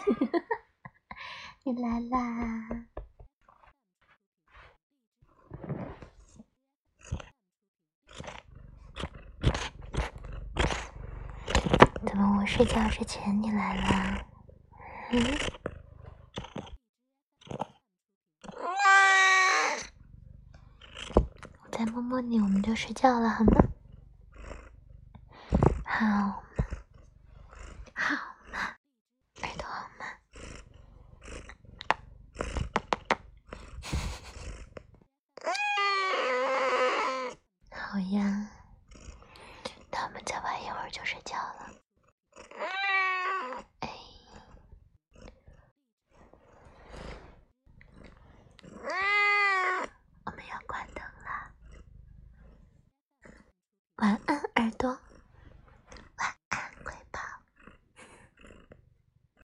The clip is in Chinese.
你来啦！怎么我睡觉之前你来啦？嗯？我再摸摸你，我们就睡觉了，好吗？好。好呀，那我们再玩一会儿就睡觉了。哎，我们要关灯了，晚安。